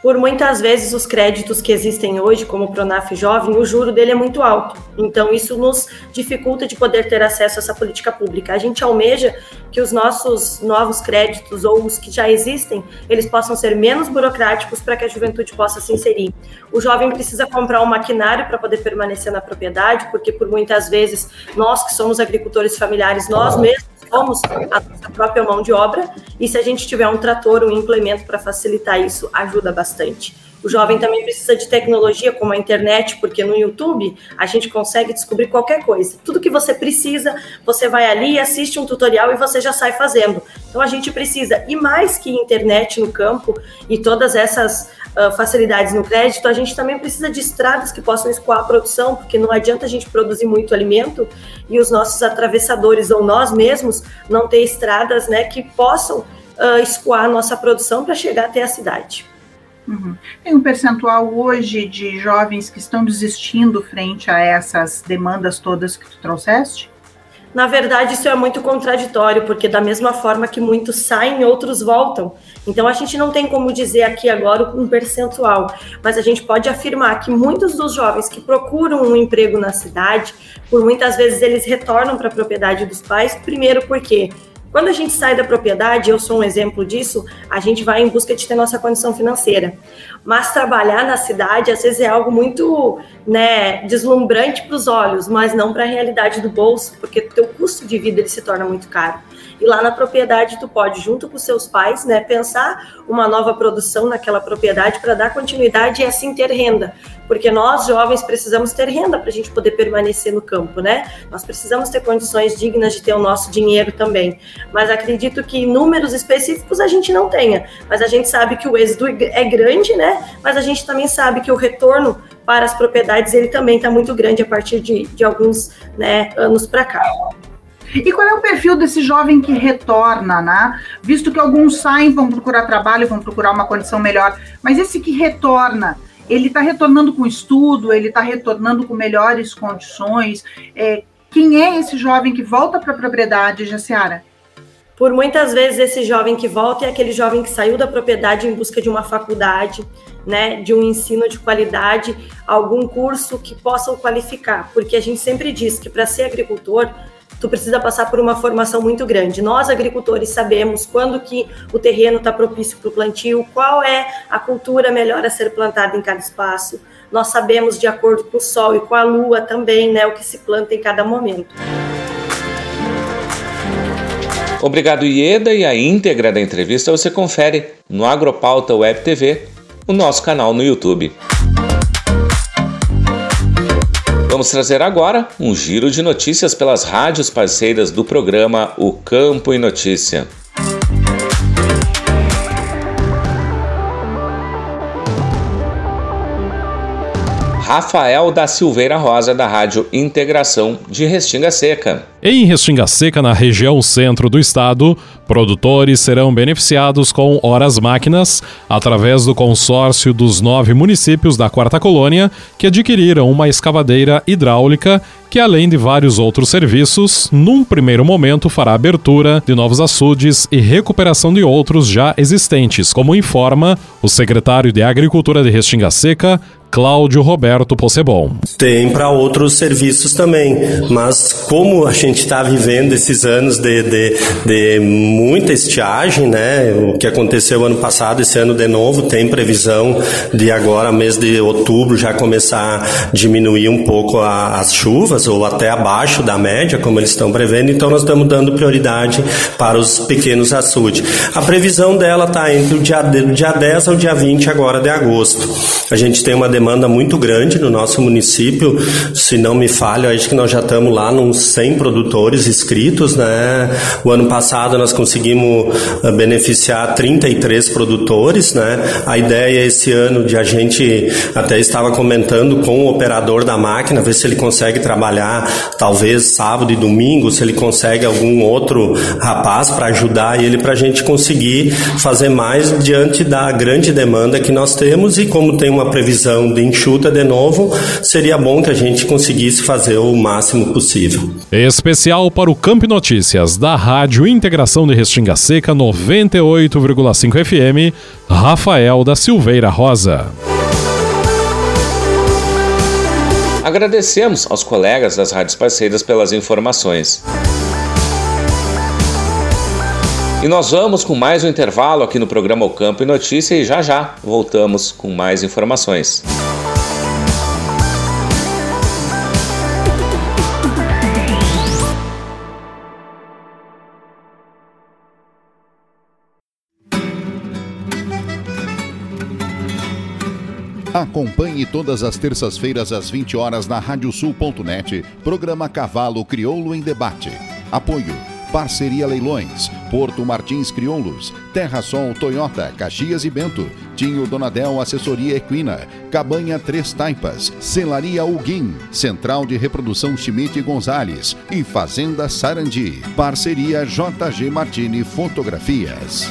Por muitas vezes os créditos que existem hoje, como o Pronaf Jovem, o juro dele é muito alto. Então isso nos dificulta de poder ter acesso a essa política pública. A gente almeja que os nossos novos créditos ou os que já existem, eles possam ser menos burocráticos para que a juventude possa se inserir. O jovem precisa comprar um maquinário para poder permanecer na propriedade, porque por muitas vezes nós que somos agricultores familiares, nós mesmos somos a nossa própria mão de obra, e se a gente tiver um trator, um implemento para facilitar isso, ajuda bastante. O jovem também precisa de tecnologia como a internet, porque no YouTube a gente consegue descobrir qualquer coisa. Tudo que você precisa, você vai ali, assiste um tutorial e você já sai fazendo. Então a gente precisa, e mais que internet no campo e todas essas uh, facilidades no crédito, a gente também precisa de estradas que possam escoar a produção, porque não adianta a gente produzir muito alimento e os nossos atravessadores ou nós mesmos não ter estradas né, que possam uh, escoar a nossa produção para chegar até a cidade. Uhum. Tem um percentual hoje de jovens que estão desistindo frente a essas demandas todas que tu trouxeste? Na verdade, isso é muito contraditório, porque da mesma forma que muitos saem, outros voltam. Então a gente não tem como dizer aqui agora um percentual, mas a gente pode afirmar que muitos dos jovens que procuram um emprego na cidade, por muitas vezes eles retornam para a propriedade dos pais, primeiro porque quando a gente sai da propriedade, eu sou um exemplo disso, a gente vai em busca de ter nossa condição financeira. Mas trabalhar na cidade, às vezes, é algo muito né, deslumbrante para os olhos, mas não para a realidade do bolso, porque o teu custo de vida ele se torna muito caro. E lá na propriedade, tu pode, junto com seus pais, né, pensar uma nova produção naquela propriedade para dar continuidade e assim ter renda. Porque nós, jovens, precisamos ter renda para a gente poder permanecer no campo, né? Nós precisamos ter condições dignas de ter o nosso dinheiro também. Mas acredito que números específicos a gente não tenha. Mas a gente sabe que o êxito é grande, né? Mas a gente também sabe que o retorno para as propriedades ele também está muito grande a partir de, de alguns né, anos para cá. E qual é o perfil desse jovem que retorna, né? Visto que alguns saem, vão procurar trabalho, vão procurar uma condição melhor, mas esse que retorna, ele está retornando com estudo, ele está retornando com melhores condições. É, quem é esse jovem que volta para a propriedade, Jaciara? Por muitas vezes esse jovem que volta é aquele jovem que saiu da propriedade em busca de uma faculdade, né, de um ensino de qualidade, algum curso que possa o qualificar, porque a gente sempre diz que para ser agricultor tu precisa passar por uma formação muito grande. Nós, agricultores, sabemos quando que o terreno está propício para o plantio, qual é a cultura melhor a ser plantada em cada espaço. Nós sabemos, de acordo com o sol e com a lua também, né, o que se planta em cada momento. Obrigado, Ieda, e a íntegra da entrevista você confere no Agropauta Web TV, o nosso canal no YouTube. Vamos trazer agora um giro de notícias pelas rádios parceiras do programa O Campo e Notícia. Rafael da Silveira Rosa, da Rádio Integração de Restinga Seca. Em Restinga Seca, na região centro do estado, produtores serão beneficiados com horas máquinas através do consórcio dos nove municípios da Quarta Colônia que adquiriram uma escavadeira hidráulica que, além de vários outros serviços, num primeiro momento fará abertura de novos açudes e recuperação de outros já existentes, como informa o secretário de Agricultura de Restinga Seca, Cláudio Roberto Possebon. Tem para outros serviços também, mas como a gente está vivendo esses anos de, de, de, muita estiagem, né? O que aconteceu ano passado, esse ano de novo, tem previsão de agora, mês de outubro, já começar a diminuir um pouco a, as chuvas, ou até abaixo da média, como eles estão prevendo, então nós estamos dando prioridade para os pequenos açudes. A previsão dela está entre o dia, dia 10 ao dia 20 agora de agosto. A gente tem uma demanda demanda muito grande no nosso município. Se não me falha, acho que nós já estamos lá nos 100 produtores inscritos, né? O ano passado nós conseguimos eh, beneficiar 33 produtores, né? A ideia esse ano de a gente até estava comentando com o operador da máquina, ver se ele consegue trabalhar talvez sábado e domingo, se ele consegue algum outro rapaz para ajudar ele para a gente conseguir fazer mais diante da grande demanda que nós temos e como tem uma previsão de enxuta de novo, seria bom que a gente conseguisse fazer o máximo possível. Especial para o Camp Notícias da Rádio Integração de Restinga Seca 98,5 FM, Rafael da Silveira Rosa. Agradecemos aos colegas das rádios parceiras pelas informações. E nós vamos com mais um intervalo aqui no programa O Campo e Notícia e já já voltamos com mais informações. Acompanhe todas as terças-feiras às 20 horas na radiosul.net, programa Cavalo Crioulo em Debate. Apoio Parceria Leilões, Porto Martins Crioulos, Terra Sol Toyota, Caxias e Bento, Tinho Donadel Assessoria Equina, Cabanha Três Taipas, Celaria Uguim, Central de Reprodução Schmidt Gonzales e Fazenda Sarandi. Parceria JG Martini Fotografias.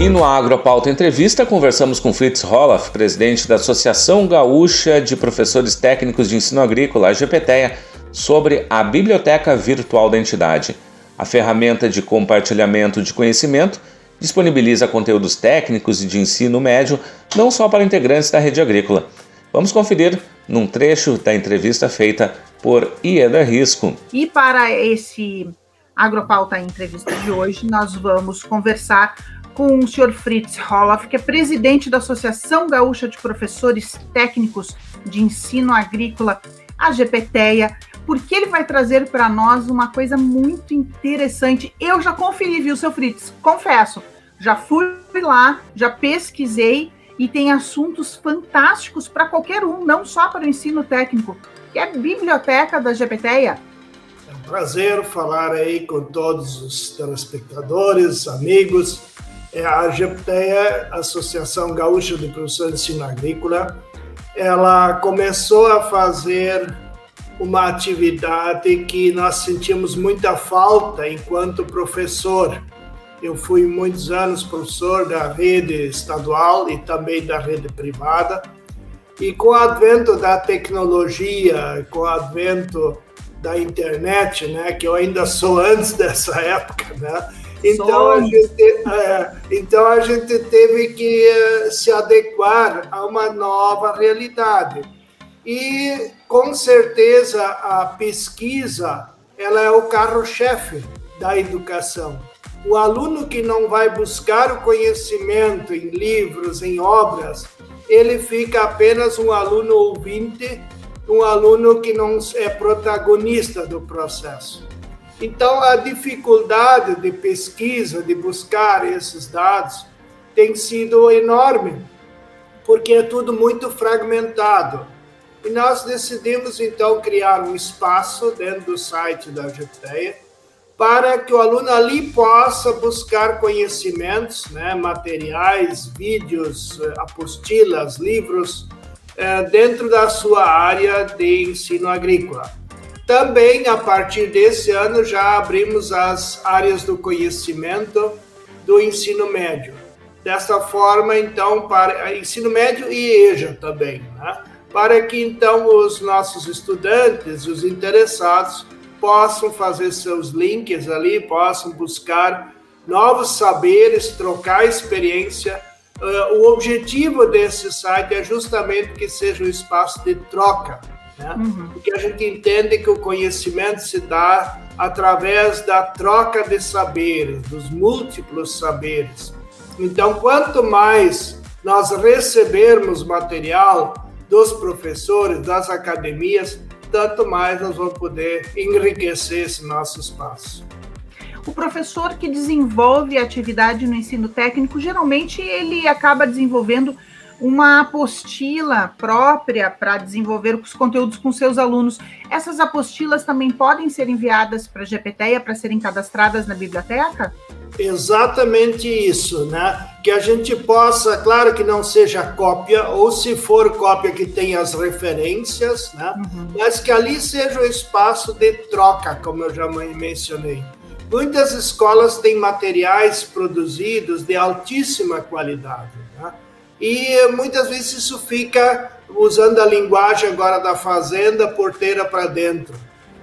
E no Agropauta Entrevista, conversamos com Fritz Roloff, presidente da Associação Gaúcha de Professores Técnicos de Ensino Agrícola, a GPTEA, sobre a Biblioteca Virtual da entidade. A ferramenta de compartilhamento de conhecimento disponibiliza conteúdos técnicos e de ensino médio não só para integrantes da rede agrícola. Vamos conferir num trecho da entrevista feita por Ieda Risco. E para esse Agropauta Entrevista de hoje, nós vamos conversar com o senhor Fritz Roloff, que é presidente da Associação Gaúcha de Professores Técnicos de Ensino Agrícola, a GPTEA, porque ele vai trazer para nós uma coisa muito interessante. Eu já conferi, viu, seu Fritz? Confesso, já fui lá, já pesquisei e tem assuntos fantásticos para qualquer um, não só para o ensino técnico, que é a biblioteca da GPTEA. É um prazer falar aí com todos os telespectadores, amigos. É a GPTEA, Associação Gaúcha de Professores de Ensino Agrícola, ela começou a fazer uma atividade que nós sentimos muita falta enquanto professor. Eu fui muitos anos professor da rede estadual e também da rede privada. E com o advento da tecnologia, com o advento da internet, né, que eu ainda sou antes dessa época, né, então a, gente, é, então a gente teve que uh, se adequar a uma nova realidade. E com certeza a pesquisa ela é o carro-chefe da educação. O aluno que não vai buscar o conhecimento em livros, em obras, ele fica apenas um aluno ouvinte, um aluno que não é protagonista do processo. Então, a dificuldade de pesquisa, de buscar esses dados, tem sido enorme, porque é tudo muito fragmentado. E nós decidimos, então, criar um espaço dentro do site da GPTEA para que o aluno ali possa buscar conhecimentos, né, materiais, vídeos, apostilas, livros, eh, dentro da sua área de ensino agrícola. Também, a partir desse ano, já abrimos as áreas do conhecimento do ensino médio. Dessa forma, então, para ensino médio e EJA também, né? para que então os nossos estudantes, os interessados, possam fazer seus links ali, possam buscar novos saberes, trocar experiência. Uh, o objetivo desse site é justamente que seja um espaço de troca né? Uhum. Porque a gente entende que o conhecimento se dá através da troca de saberes, dos múltiplos saberes. Então, quanto mais nós recebermos material dos professores, das academias, tanto mais nós vamos poder enriquecer esse nosso espaço. O professor que desenvolve atividade no ensino técnico, geralmente ele acaba desenvolvendo uma apostila própria para desenvolver os conteúdos com seus alunos. Essas apostilas também podem ser enviadas para a GPTEA para serem cadastradas na biblioteca? Exatamente isso, né? Que a gente possa, claro que não seja cópia, ou se for cópia que tenha as referências, né? Uhum. Mas que ali seja o um espaço de troca, como eu já mencionei. Muitas escolas têm materiais produzidos de altíssima qualidade e muitas vezes isso fica usando a linguagem agora da fazenda, porteira para dentro.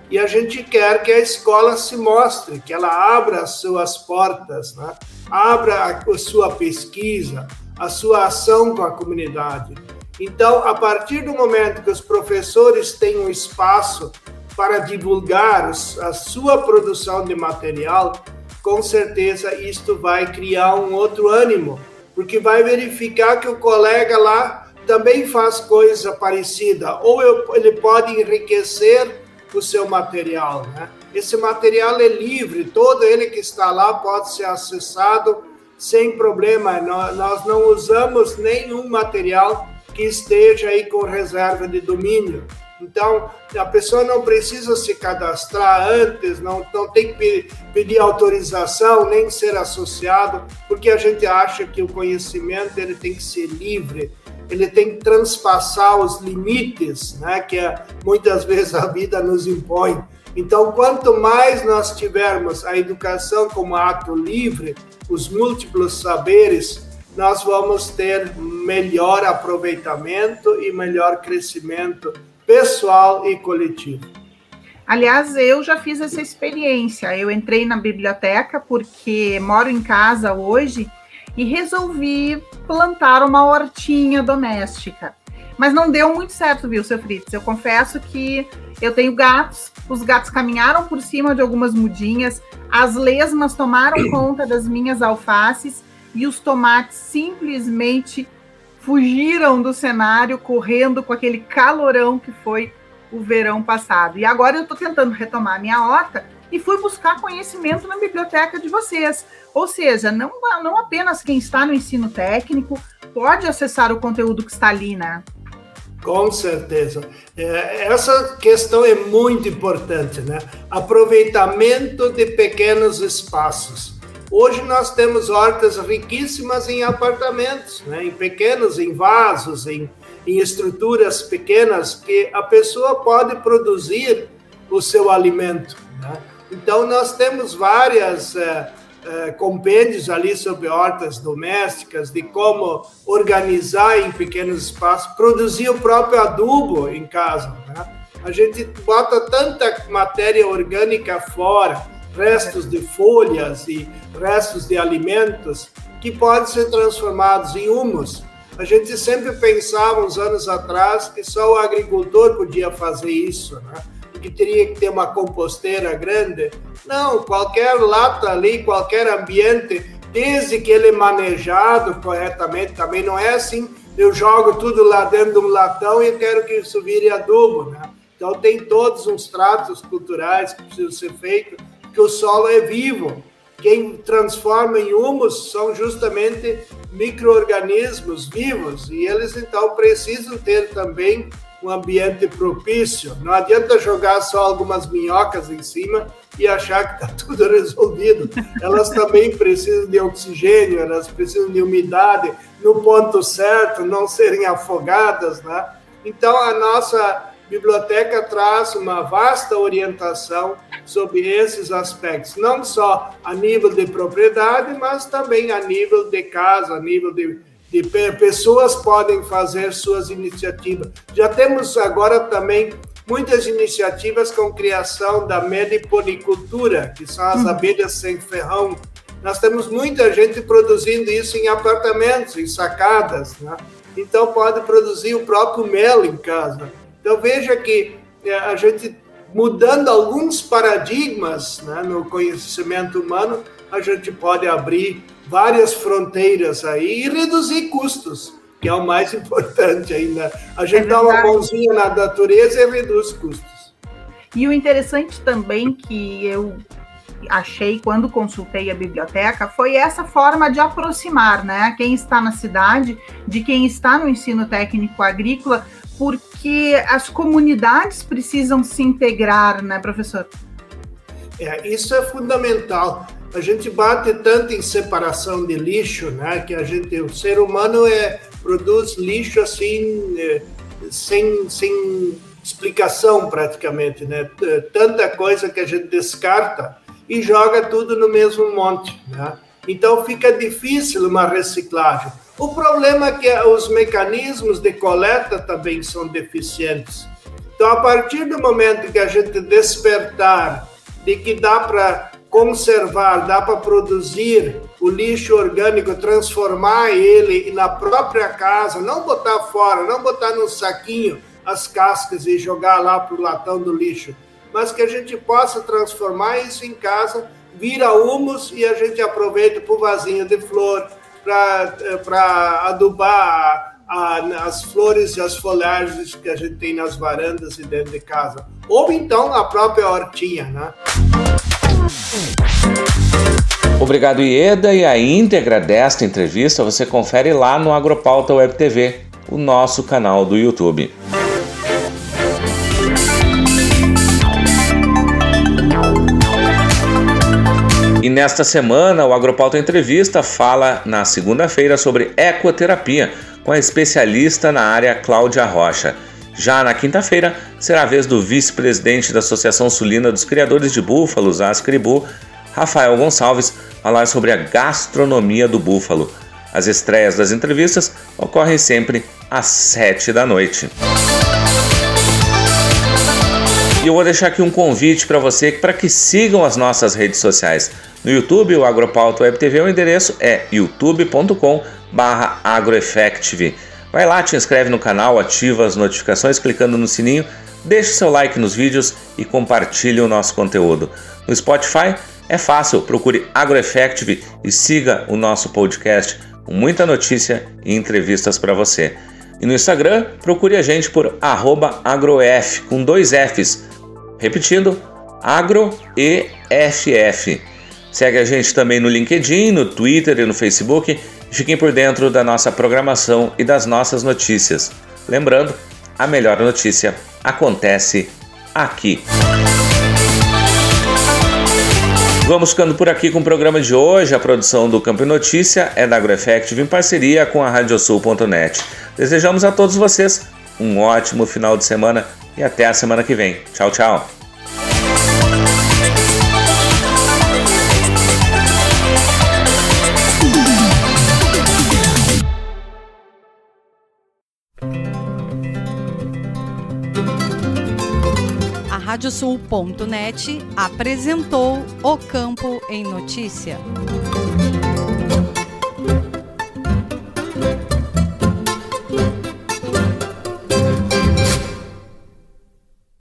E a gente quer que a escola se mostre, que ela abra as suas portas, né? abra a sua pesquisa, a sua ação com a comunidade. Então, a partir do momento que os professores têm um espaço para divulgar a sua produção de material, com certeza isto vai criar um outro ânimo porque vai verificar que o colega lá também faz coisa parecida, ou eu, ele pode enriquecer o seu material, né? Esse material é livre, todo ele que está lá pode ser acessado sem problema. Nós, não usamos nenhum material que esteja aí com reserva de domínio. Então, a pessoa não precisa se cadastrar antes, não, não tem que pedir autorização, nem ser associado, porque a gente acha que o conhecimento ele tem que ser livre, ele tem que transpassar os limites né, que muitas vezes a vida nos impõe. Então, quanto mais nós tivermos a educação como ato livre, os múltiplos saberes, nós vamos ter melhor aproveitamento e melhor crescimento pessoal e coletivo. Aliás, eu já fiz essa experiência. Eu entrei na biblioteca porque moro em casa hoje e resolvi plantar uma hortinha doméstica. Mas não deu muito certo, viu, seu Fritz? Eu confesso que Eu tenho gatos, os gatos caminharam por cima de algumas mudinhas, as lesmas tomaram conta das minhas alfaces e os tomates simplesmente fugiram do cenário, correndo com aquele calorão que foi o verão passado. E agora eu estou tentando retomar a minha horta e fui buscar conhecimento na biblioteca de vocês. Ou seja, não, não apenas quem está no ensino técnico pode acessar o conteúdo que está ali, né? Com certeza. É, essa questão é muito importante, né? Aproveitamento de pequenos espaços. Hoje nós temos hortas riquíssimas em apartamentos, né? em pequenos, em vasos, em, em estruturas pequenas que a pessoa pode produzir o seu alimento. Né? Então nós temos várias é, é, compêndios ali sobre hortas domésticas, de como organizar em pequenos espaços, produzir o próprio adubo em casa. Né? A gente bota tanta matéria orgânica fora, restos de folhas e restos de alimentos, que podem ser transformados em humus. A gente sempre pensava, uns anos atrás, que só o agricultor podia fazer isso, né? que teria que ter uma composteira grande. Não, qualquer lata ali, qualquer ambiente, desde que ele é manejado corretamente, também não é assim, eu jogo tudo lá dentro de um latão e quero que isso vire adubo, né? Então tem todos uns tratos culturais que precisam ser feitos, que o solo é vivo. Quem transforma em humus são justamente micro-organismos vivos e eles então precisam ter também um ambiente propício. Não adianta jogar só algumas minhocas em cima e achar que está tudo resolvido. Elas também precisam de oxigênio, elas precisam de umidade no ponto certo, não serem afogadas, né? Então a nossa biblioteca traz uma vasta orientação sobre esses aspectos, não só a nível de propriedade, mas também a nível de casa, a nível de de pessoas podem fazer suas iniciativas. Já temos agora também muitas iniciativas com criação da mediponicultura, que são as hum. abelhas sem ferrão. Nós temos muita gente produzindo isso em apartamentos, em sacadas, né? Então pode produzir o próprio mel em casa. Então veja que é, a gente mudando alguns paradigmas né, no conhecimento humano, a gente pode abrir várias fronteiras aí e reduzir custos, que é o mais importante ainda. A gente é dá uma mãozinha na natureza e reduz custos. E o interessante também que eu achei quando consultei a biblioteca foi essa forma de aproximar, né, quem está na cidade de quem está no ensino técnico agrícola, porque as comunidades precisam se integrar, né, professor? É, isso é fundamental a gente bate tanto em separação de lixo, né? Que a gente, o ser humano é produz lixo assim é, sem, sem explicação praticamente, né? Tanta coisa que a gente descarta e joga tudo no mesmo monte, né? Então fica difícil uma reciclagem. O problema é que os mecanismos de coleta também são deficientes. Então, a partir do momento que a gente despertar de que dá para conservar, dá para produzir o lixo orgânico, transformar ele na própria casa, não botar fora, não botar num saquinho as cascas e jogar lá para o latão do lixo, mas que a gente possa transformar isso em casa, vira humus e a gente aproveita para o vasinho de flor, para eh, adubar a, as flores e as folhagens que a gente tem nas varandas e dentro de casa. Ou então a própria hortinha, né? Obrigado, Ieda, e a íntegra desta entrevista você confere lá no Agropauta Web TV, o nosso canal do YouTube. Nesta semana, o Agropauta Entrevista fala na segunda-feira sobre ecoterapia com a especialista na área Cláudia Rocha. Já na quinta-feira, será a vez do vice-presidente da Associação Sulina dos Criadores de Búfalos, Ascribu, Rafael Gonçalves, falar sobre a gastronomia do búfalo. As estreias das entrevistas ocorrem sempre às sete da noite. E eu vou deixar aqui um convite para você para que sigam as nossas redes sociais. No YouTube, o Agropauta Web TV, o endereço é youtube.com/agroeffective. Vai lá, te inscreve no canal, ativa as notificações clicando no sininho deixe seu like nos vídeos e compartilhe o nosso conteúdo. No Spotify é fácil, procure AgroEffective e siga o nosso podcast com muita notícia e entrevistas para você. E no Instagram, procure a gente por agroef com dois Fs. Repetindo, agroeff. Segue a gente também no LinkedIn, no Twitter e no Facebook e fiquem por dentro da nossa programação e das nossas notícias. Lembrando, a melhor notícia acontece aqui. Vamos ficando por aqui com o programa de hoje. A produção do Campo Notícia é da AgroEffective em parceria com a Radiosul.net. Desejamos a todos vocês um ótimo final de semana e até a semana que vem. Tchau, tchau. Radiosul.net apresentou O Campo em Notícia.